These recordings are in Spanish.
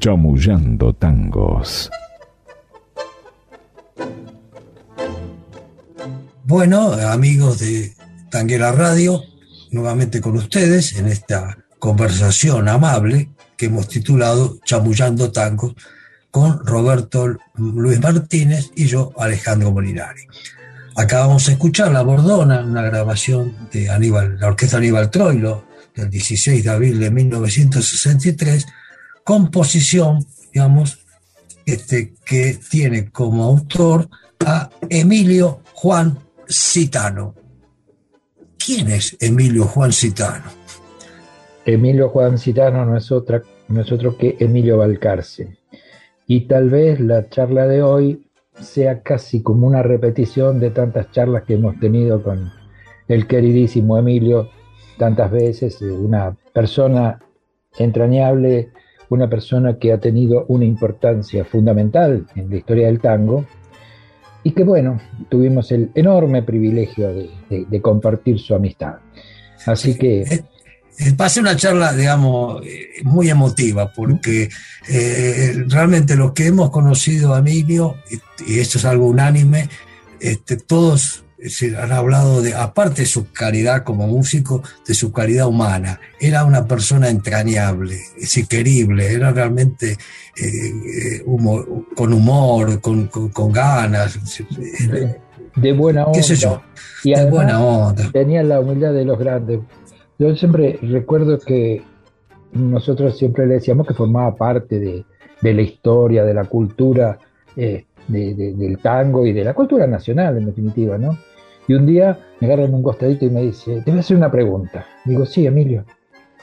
Chamullando Tangos. Bueno, amigos de Tanguera Radio, nuevamente con ustedes en esta conversación amable que hemos titulado Chamullando Tangos con Roberto Luis Martínez y yo, Alejandro Molinari. Acabamos de escuchar La Bordona, una grabación de Aníbal, la orquesta Aníbal Troilo, del 16 de abril de 1963, composición, digamos, este, que tiene como autor a Emilio Juan Citano. ¿Quién es Emilio Juan Citano? Emilio Juan Citano no es, otra, otro que Emilio Balcarce. Y tal vez la charla de hoy sea casi como una repetición de tantas charlas que hemos tenido con el queridísimo Emilio tantas veces, una persona entrañable, una persona que ha tenido una importancia fundamental en la historia del tango y que bueno, tuvimos el enorme privilegio de, compartir su amistad. Así que... Eh, eh, pasé una charla, digamos, eh, muy emotiva, porque realmente los que hemos conocido a Emilio, y, esto es algo unánime, este, todos se han hablado de, aparte de su calidad como músico, de su calidad humana. Era una persona entrañable, sí, querible, era realmente eh, con humor, con, con, ganas. De, buena onda. ¿Qué yo? Y de buena onda. Tenía la humildad de los grandes. Yo siempre recuerdo que nosotros siempre le decíamos que formaba parte de, de la historia, de la cultura. Eh, del tango y de la cultura nacional, en definitiva, ¿no? Y un día me agarra en un costadito y me dice, te voy a hacer una pregunta. Digo, sí, Emilio,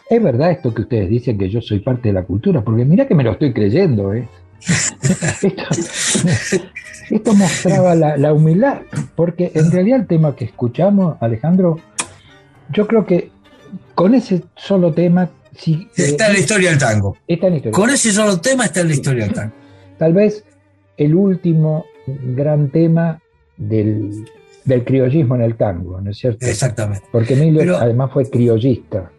¿es verdad esto que ustedes dicen que yo soy parte de la cultura? Porque mira que me lo estoy creyendo, ¿eh? esto, mostraba la, humildad, porque en realidad el tema que escuchamos, Alejandro, yo creo que con ese solo tema... Sí, está en la historia del tango. Está en la historia. Con ese solo tema está en la historia del tango. Tal vez el último gran tema del, del criollismo en el tango, ¿no es cierto? Exactamente. Porque Emilio además fue criollista.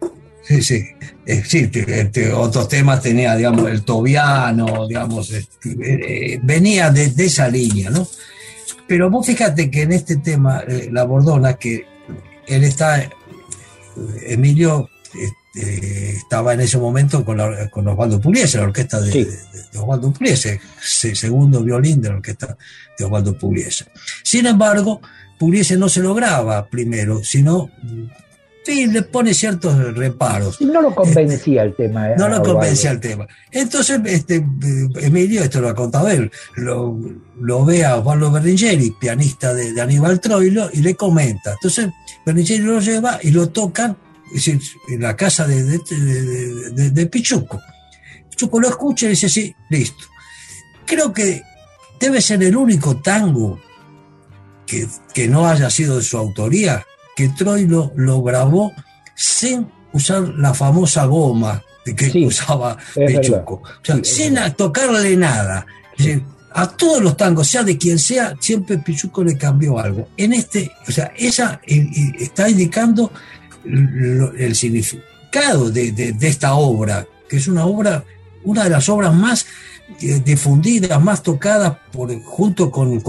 Sí, sí. Eh, sí, este, otros temas tenía, digamos, el tobiano, digamos, este, eh, venía de, esa línea, ¿no? Pero vos fíjate que en este tema, eh, la Bordona, que él está, Emilio este, estaba en ese momento con, con Osvaldo Pugliese, la orquesta de, Osvaldo Pugliese, segundo violín de la orquesta de Osvaldo Pugliese. Sin embargo, Pugliese no se lo graba primero, sino sí, le pone ciertos reparos. No lo convencía el tema. Eh, no lo convencía el tema. Entonces, este, Emilio, esto lo ha contado él, lo, lo ve a Osvaldo Berlingeri, pianista de, Aníbal Troilo, y le comenta. Entonces, Berlingeri lo lleva y lo tocan en la casa de, de, de Pichuco. Pichuco lo escucha y dice, sí, listo. Creo que debe ser el único tango que, no haya sido de su autoría, que Troy lo, grabó sin usar la famosa goma que usaba Pechuco. O sea, sin tocarle nada. a todos los tangos, sea de quien sea, siempre Pichuco le cambió algo. En este, o sea, esa está indicando el significado de, de, esta obra, que es una obra, una de las obras más eh, difundidas, más tocadas por, junto con,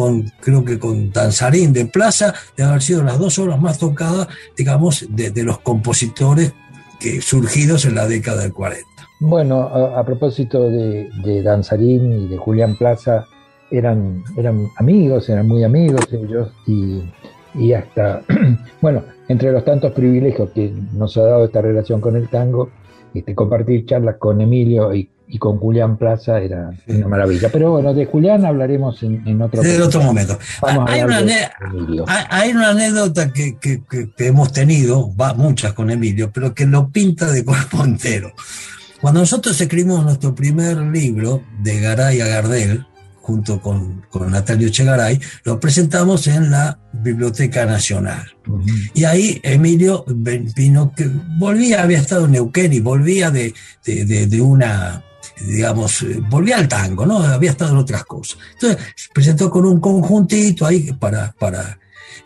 creo que con Danzarín de Plaza, de haber sido las dos obras más tocadas, digamos, de, los compositores que, surgidos en la década del 40. Bueno, a, propósito de, Danzarín y de Julián Plaza, eran, eran amigos, eran muy amigos ellos, y, y hasta, bueno, entre los tantos privilegios que nos ha dado esta relación con el tango, este, compartir charlas con Emilio y y con Julián Plaza era una maravilla. Pero bueno, de Julián hablaremos en, otro, en otro momento. Hay una, hay, una, anécdota que, hemos tenido, va, muchas con Emilio, pero que lo pinta de cuerpo entero. Cuando nosotros escribimos nuestro primer libro de Garay a Gardel, junto con, con Natalio Chegaray, lo presentamos en la Biblioteca Nacional. Y ahí Emilio vino, que volvía, había estado en Neuquén y volvía de, de una digamos, eh, volvía al tango, ¿no? Había estado en otras cosas. Entonces, presentó con un conjuntito ahí para, para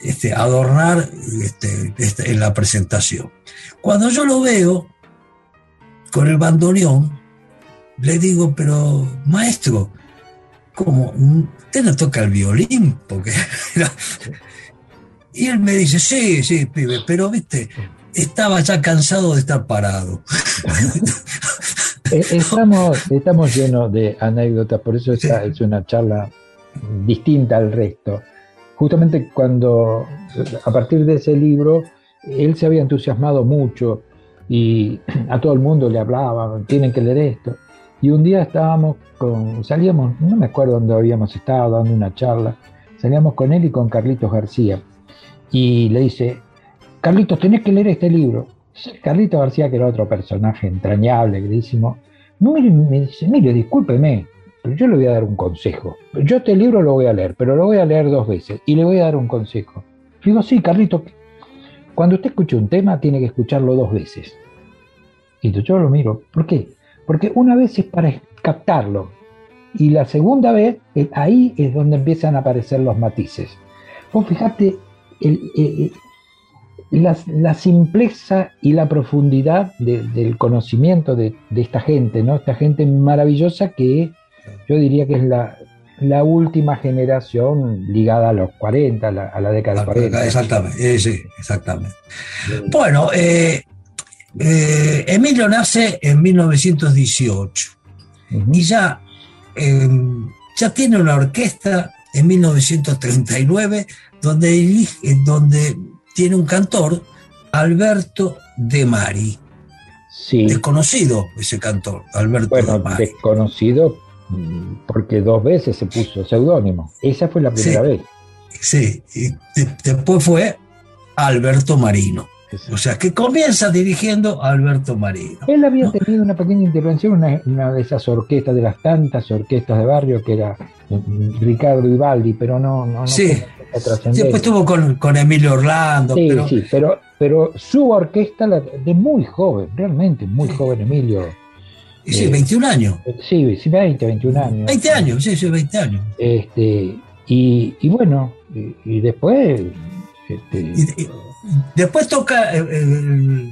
este, adornar este, este, en la presentación. Cuando yo lo veo con el bandoneón, le digo, pero maestro, ¿cómo? ¿Usted no toca el violín? Porque y él me dice, sí, sí, pibe, pero viste, estaba ya cansado de estar parado. Eh, estamos, estamos llenos de anécdotas, por eso esta es una charla distinta al resto. Justamente cuando, a partir de ese libro, él se había entusiasmado mucho y a todo el mundo le hablaba, tienen que leer esto. Y un día estábamos con, salíamos, no me acuerdo dónde habíamos estado dando una charla, salíamos con él y con Carlitos García. Y le dice, Carlitos, tenés que leer este libro. Carlito García, que era otro personaje entrañable, queridísimo, me, me dice, mire, discúlpeme, pero yo le voy a dar un consejo. Yo este libro lo voy a leer, pero lo voy a leer dos veces y le voy a dar un consejo. Digo, sí, Carlito, cuando usted escuche un tema tiene que escucharlo dos veces. Y yo lo miro. ¿Por qué? Porque una vez es para captarlo, y la segunda vez, eh, ahí es donde empiezan a aparecer los matices. Vos fíjate el, eh, la, simpleza y la profundidad del conocimiento de, esta gente, ¿no? Esta gente maravillosa que yo diría que es la, última generación ligada a los 40, a la, década de 40. Exactamente, sí, exactamente. Bueno, eh, eh, Emilio nace en 1918 y ya, em, ya tiene una orquesta en 1939 donde, donde tiene un cantor, Alberto De Mari. Sí. Desconocido ese cantor, Alberto De Mari. Desconocido porque dos veces se puso seudónimo. Esa fue la primera vez. Sí, y después fue Alberto Marino. O sea, que comienza dirigiendo a Alberto Marino. Él había tenido una pequeña intervención en una, de esas orquestas, de las tantas orquestas de barrio, que era mm, Ricardo Vivaldi, pero no, no, sí. Después estuvo con, Emilio Orlando. Sí, pero... sí, pero, pero su orquesta de muy joven, realmente muy joven Emilio. Sí, 21 eh, años. Sí, sí, 20, 21 años. 20 años, sí, sí, 20 años. Este, y, bueno, y, después... Este, después toca, eh, eh,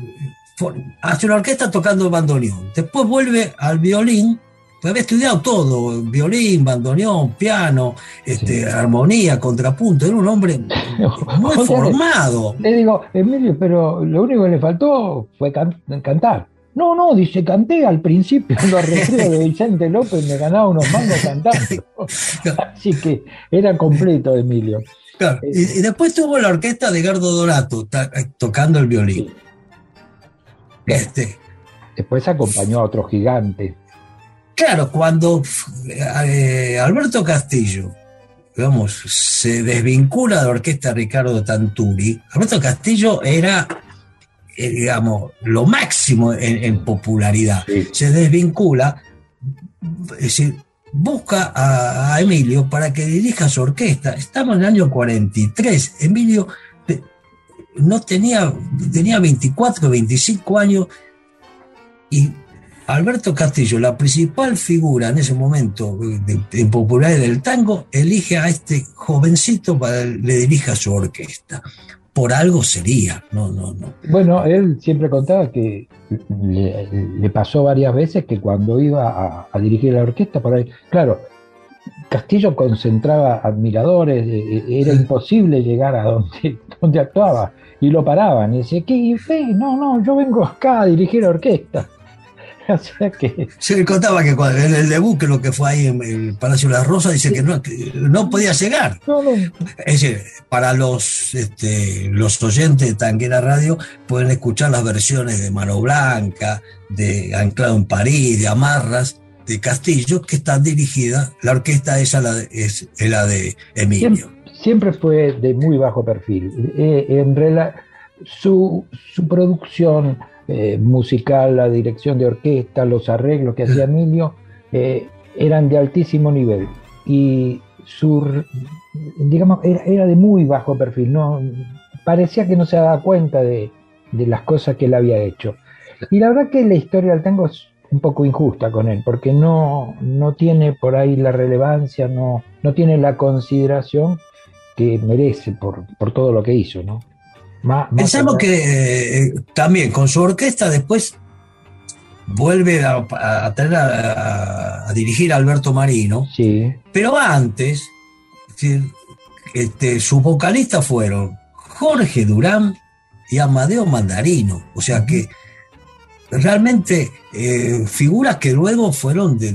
hace una orquesta tocando bandoneón. Después vuelve al violín pues había estudiado todo, violín, bandoneón, piano, este, armonía, contrapunto, era un hombre muy formado. Le digo, Emilio, pero lo único que le faltó fue cantar. No, no, dice, canté al principio en los recreos de Vicente López, me ganaba unos mangos cantando. Así que era completo, Emilio. Claro. Y, después tuvo la orquesta de Gardo Dorato tocando el violín. Este. Después acompañó a otro gigante. Claro, cuando eh, Alberto Castillo, digamos, se desvincula de la orquesta Ricardo Tanturi, Alberto Castillo era, eh, digamos, lo máximo en, popularidad. Se desvincula, es decir, busca a, Emilio para que dirija su orquesta. Estamos en el año 43. Emilio no tenía, tenía 24, 25 años y Alberto Castillo, la principal figura en ese momento en popularidad del tango, elige a este jovencito para que le dirija su orquesta. Por algo sería, no, no, no. Bueno, él siempre contaba que le, pasó varias veces que cuando iba a, dirigir la orquesta, por ahí, claro, Castillo concentraba admiradores, eh, eh, era imposible llegar a donde, donde actuaba y lo paraban y decía, ¿qué? No, no, yo vengo acá a dirigir la orquesta. Se le contaba que en el debut, que lo que fue ahí en el Palacio de las Rosas, dice que no, podía llegar. Es decir, para los, este, los oyentes de Tanguera Radio pueden escuchar las versiones de Mano Blanca, de Anclado en París, de Amarras, de Castillo, que están dirigidas, la orquesta esa es la de Emilio. Siempre, fue de muy bajo perfil. Eh, en su, su producción eh, musical, la dirección de orquesta, los arreglos que hacía Emilio, eh, eran de altísimo nivel. Y su, digamos, era, de muy bajo perfil, no, parecía que no se daba cuenta de, las cosas que él había hecho. Y la verdad que la historia del tango es un poco injusta con él, porque no, no tiene por ahí la relevancia, no, no tiene la consideración que merece por, por todo lo que hizo, ¿no? Pensamos que eh, también con su orquesta después vuelve a, a, dirigir a Alberto Marino, sí. pero antes este, sus vocalistas fueron Jorge Durán y Amadeo Mandarino, o sea que realmente eh, figuras que luego fueron de,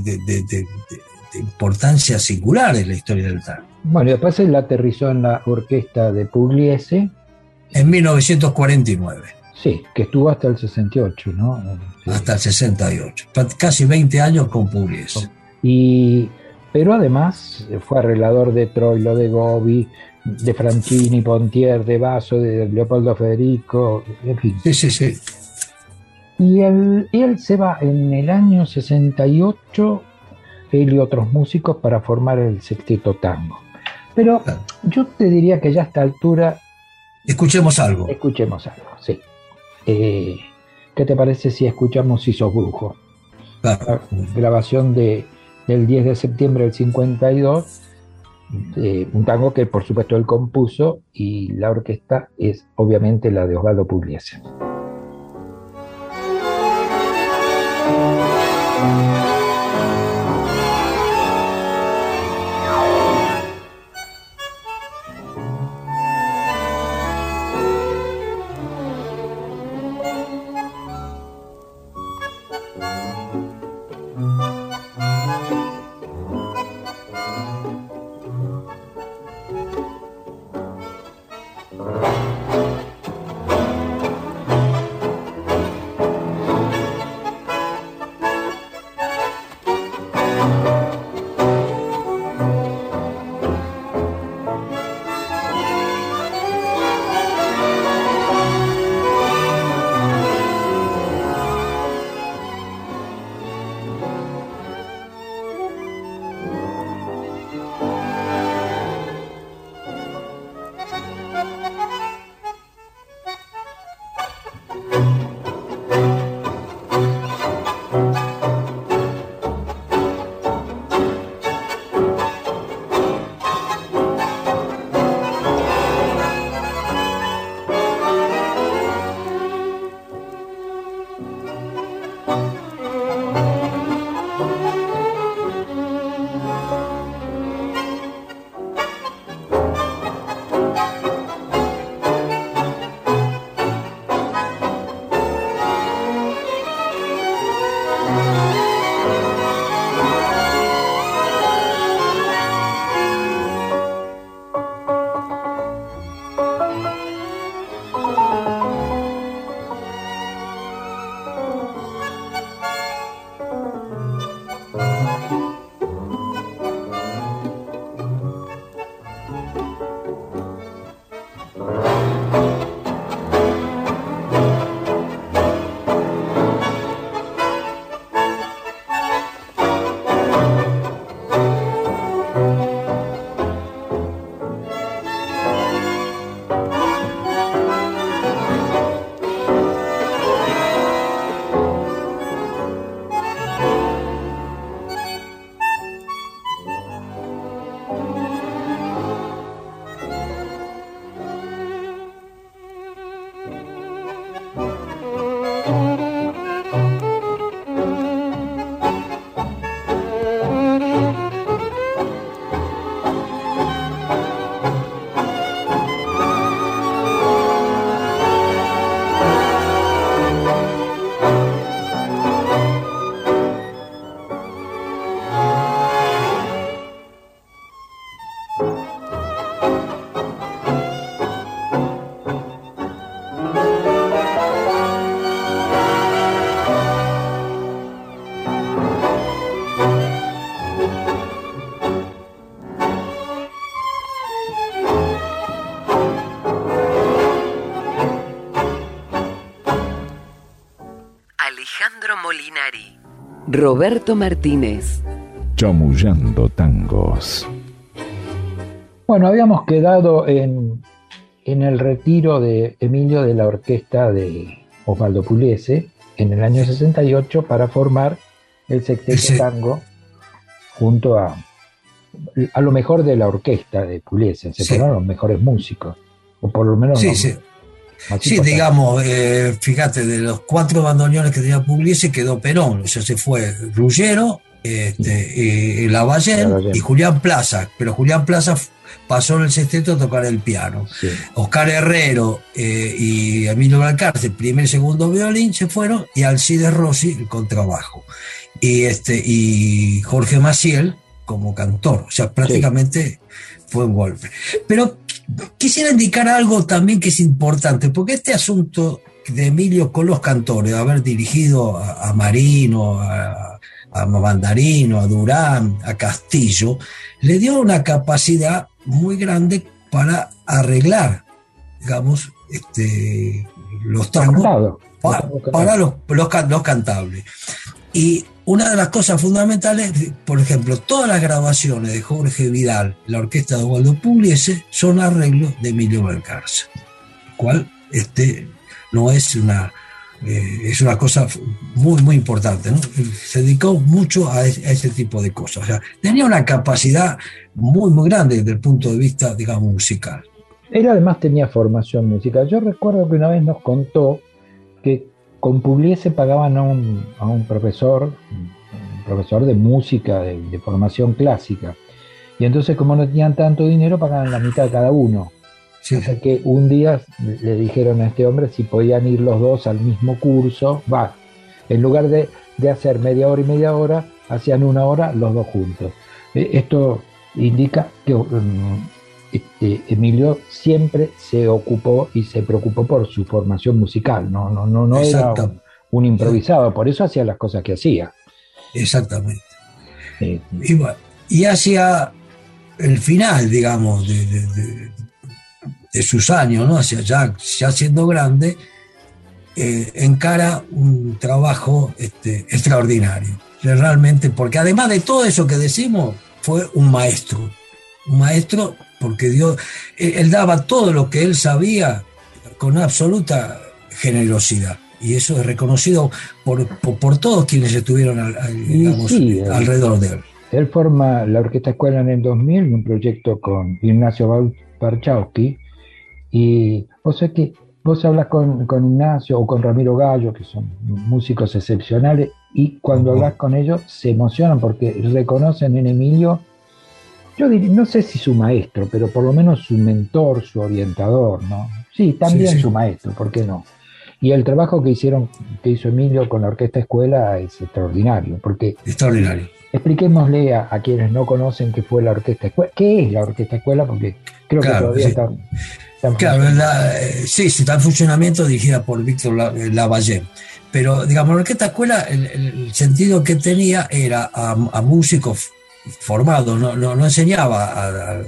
importancia singular en la historia del tango. Bueno, y después él aterrizó en la orquesta de Pugliese, en 1949. Sí, que estuvo hasta el 68, ¿no? Hasta el 68. Casi 20 años con Pugliese. Y, pero además fue arreglador de Troilo, de Gobi, de Franchini, Pontier, de Basso, de Leopoldo Federico, en fin. Sí, sí, sí. Y él, él se va en el año 68, él y otros músicos, para formar el Sexteto Tango. Pero yo te diría que ya a esta altura Escuchemos algo. Escuchemos algo, sí. Eh, ¿Qué te parece si escuchamos Si sos brujo? grabación de del 10 de septiembre del 52, eh, un tango que por supuesto él compuso y la orquesta es obviamente la de Osvaldo Pugliese. Roberto Martínez. Chamullando tangos. Bueno, habíamos quedado en, el retiro de Emilio de la orquesta de Osvaldo Pugliese en el año 68 para formar el sexteto tango junto a, a lo mejor de la orquesta de Pugliese, se fueron los mejores músicos, o por lo menos Sí, digamos, eh, fíjate, de los cuatro bandoneones que tenía Pugliese quedó Perón, o sea, se fue Ruggero, este, y, Lavallén y Julián Plaza, pero Julián Plaza pasó en el sexteto a tocar el piano. Oscar Herrero eh, y Emilio Balcarce, primer y segundo violín, se fueron, y Alcides Rossi, el contrabajo. Y, este, y Jorge Maciel como cantor, o sea, prácticamente fue un golpe. Pero quisiera indicar algo también que es importante, porque este asunto de Emilio con los cantores, haber dirigido a, Marino, a, Mandarino, a Durán, a Castillo, le dio una capacidad muy grande para arreglar, digamos, este, los tangos para, los, los cantables. Y una de las cosas fundamentales, por ejemplo, todas las grabaciones de Jorge Vidal, la orquesta de Waldo Pugliese, son arreglos de Emilio Balcarce, cual este, no es una, eh, es una cosa muy, muy importante. ¿no? Se dedicó mucho a, ese tipo de cosas. O sea, tenía una capacidad muy, muy grande desde el punto de vista, digamos, musical. Él además tenía formación musical. Yo recuerdo que una vez nos contó que con Pugliese pagaban a un, a un profesor, un profesor de música, de, formación clásica. Y entonces, como no tenían tanto dinero, pagaban la mitad cada uno. O sea que un día le dijeron a este hombre si podían ir los dos al mismo curso, va, en lugar de, hacer media hora y media hora, hacían una hora los dos juntos. E, esto indica que um, este, Emilio siempre se ocupó y se preocupó por su formación musical, no, no, no, no era un, improvisado, por eso hacía las cosas que hacía. Exactamente. y, hacia el final, digamos, de, de sus años, ¿no? Hacia ya, ya siendo grande, eh, encara un trabajo este, extraordinario. Realmente, porque además de todo eso que decimos, fue un maestro. Un maestro porque Dios, él, daba todo lo que él sabía con absoluta generosidad. Y eso es reconocido por, por, todos quienes estuvieron alrededor de él. Él forma la Orquesta Escuela en el 2000, un proyecto con Ignacio Barchowski, y o sea que vos hablas con, Ignacio o con Ramiro Gallo, que son músicos excepcionales, y cuando hablas con ellos se emocionan porque reconocen en Emilio, yo diría, no sé si su maestro, pero por lo menos su mentor, su orientador, ¿no? Sí, también su maestro, ¿por qué no? Y el trabajo que hicieron, que hizo Emilio con la Orquesta Escuela es extraordinario, porque... Extraordinario. Expliquémosle a, quienes no conocen qué fue la Orquesta Escuela, qué es la Orquesta Escuela, porque creo que todavía está Claro, eh, sí, sí, está en funcionamiento dirigida por Víctor eh, Lavalle. Pero, digamos, que esta escuela, el, sentido que tenía era a, músicos formados, no, no, enseñaba,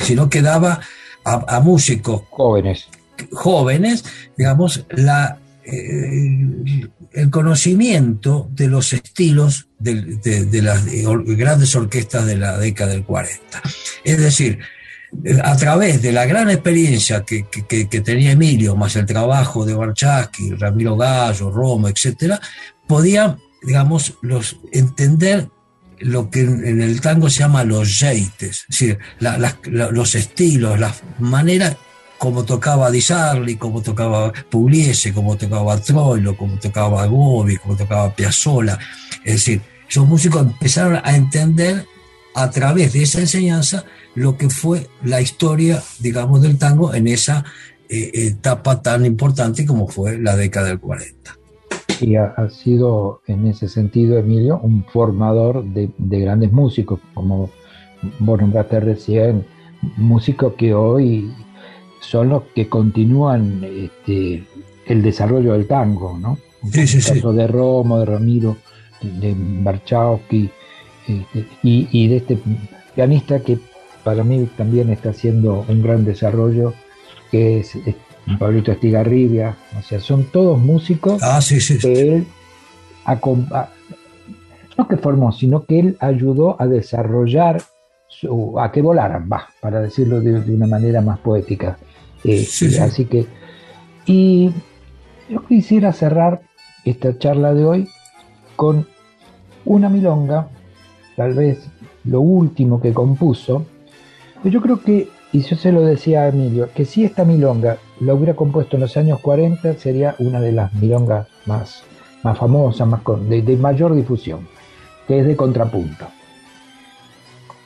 sino que daba a, músicos jóvenes, jóvenes digamos, la, eh, el conocimiento de los estilos de, de las grandes orquestas de la década del 40. Es decir, a través de la gran experiencia que, tenía Emilio, más el trabajo de Barchaski, Ramiro Gallo, Romo, etc., podía, digamos, los, entender lo que en el tango se llama los jeites, es decir, los estilos, las maneras como tocaba Di Sarli, como tocaba Pugliese, como tocaba Troilo, como tocaba Gobi, como tocaba Piazzolla. Es decir, esos músicos empezaron a entender a través de esa enseñanza lo que fue la historia, digamos, del tango en esa eh, etapa tan importante como fue la década del 40. Y ha, sido en ese sentido, Emilio, un formador de, grandes músicos, como vos nombraste recién, músicos que hoy son los que continúan este, el desarrollo del tango, ¿no? Sí, sí, el caso de Romo, de Ramiro, de Barchowski, este, y, y, de este pianista que para mí también está haciendo un gran desarrollo, que es, Pablito Estigarribia, o sea, son todos músicos ah, que él no que formó, sino que él ayudó a desarrollar, a que volaran, va, para decirlo de, una manera más poética. Eh, así que, y yo quisiera cerrar esta charla de hoy con una milonga, tal vez lo último que compuso, yo creo que, y yo se lo decía a Emilio, que si esta milonga la hubiera compuesto en los años 40, sería una de las milongas más, más famosas, más de, mayor difusión, que es de contrapunto.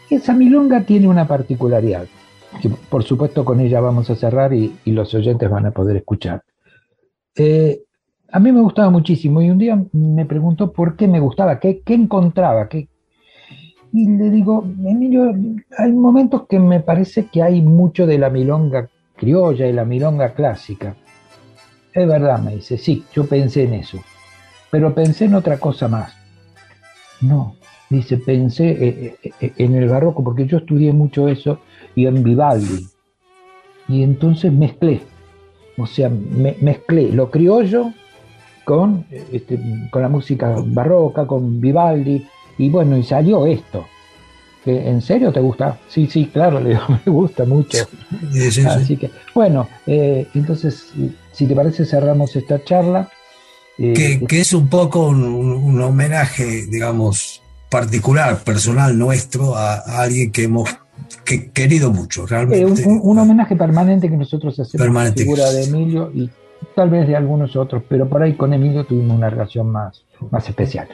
Esa milonga tiene una particularidad, que por supuesto con ella vamos a cerrar y, los oyentes van a poder escuchar. Eh, a mí me gustaba muchísimo y un día me preguntó por qué me gustaba, qué, qué encontraba, qué, y le digo, Emilio, hay momentos que me parece que hay mucho de la milonga criolla y la milonga clásica. Es verdad, me dice, sí, yo pensé en eso, pero pensé en otra cosa más. No, dice, pensé eh, eh, eh, en el barroco, porque yo estudié mucho eso, y en Vivaldi. Y entonces mezclé, o sea, mezclé lo criollo con, este, con la música barroca, con Vivaldi, y bueno, y salió esto. ¿En serio te gusta? Sí, sí, claro, le me gusta mucho. Así que, bueno, eh, entonces, si te parece, cerramos esta charla que, es un poco un, homenaje, digamos, particular, personal nuestro a, alguien que hemos querido mucho, realmente. un, homenaje permanente que nosotros hacemos a la figura de Emilio y tal vez de algunos otros, pero por ahí con Emilio tuvimos una relación más, más especial.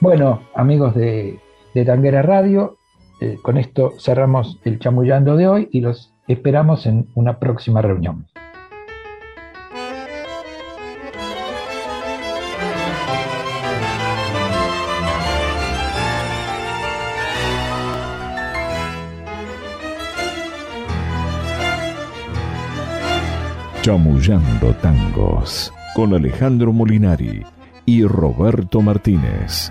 Bueno, amigos de, de Tanguera Radio, eh, con esto cerramos el chamullando de hoy y los esperamos en una próxima reunión. Chamullando Tangos con Alejandro Molinari y Roberto Martínez.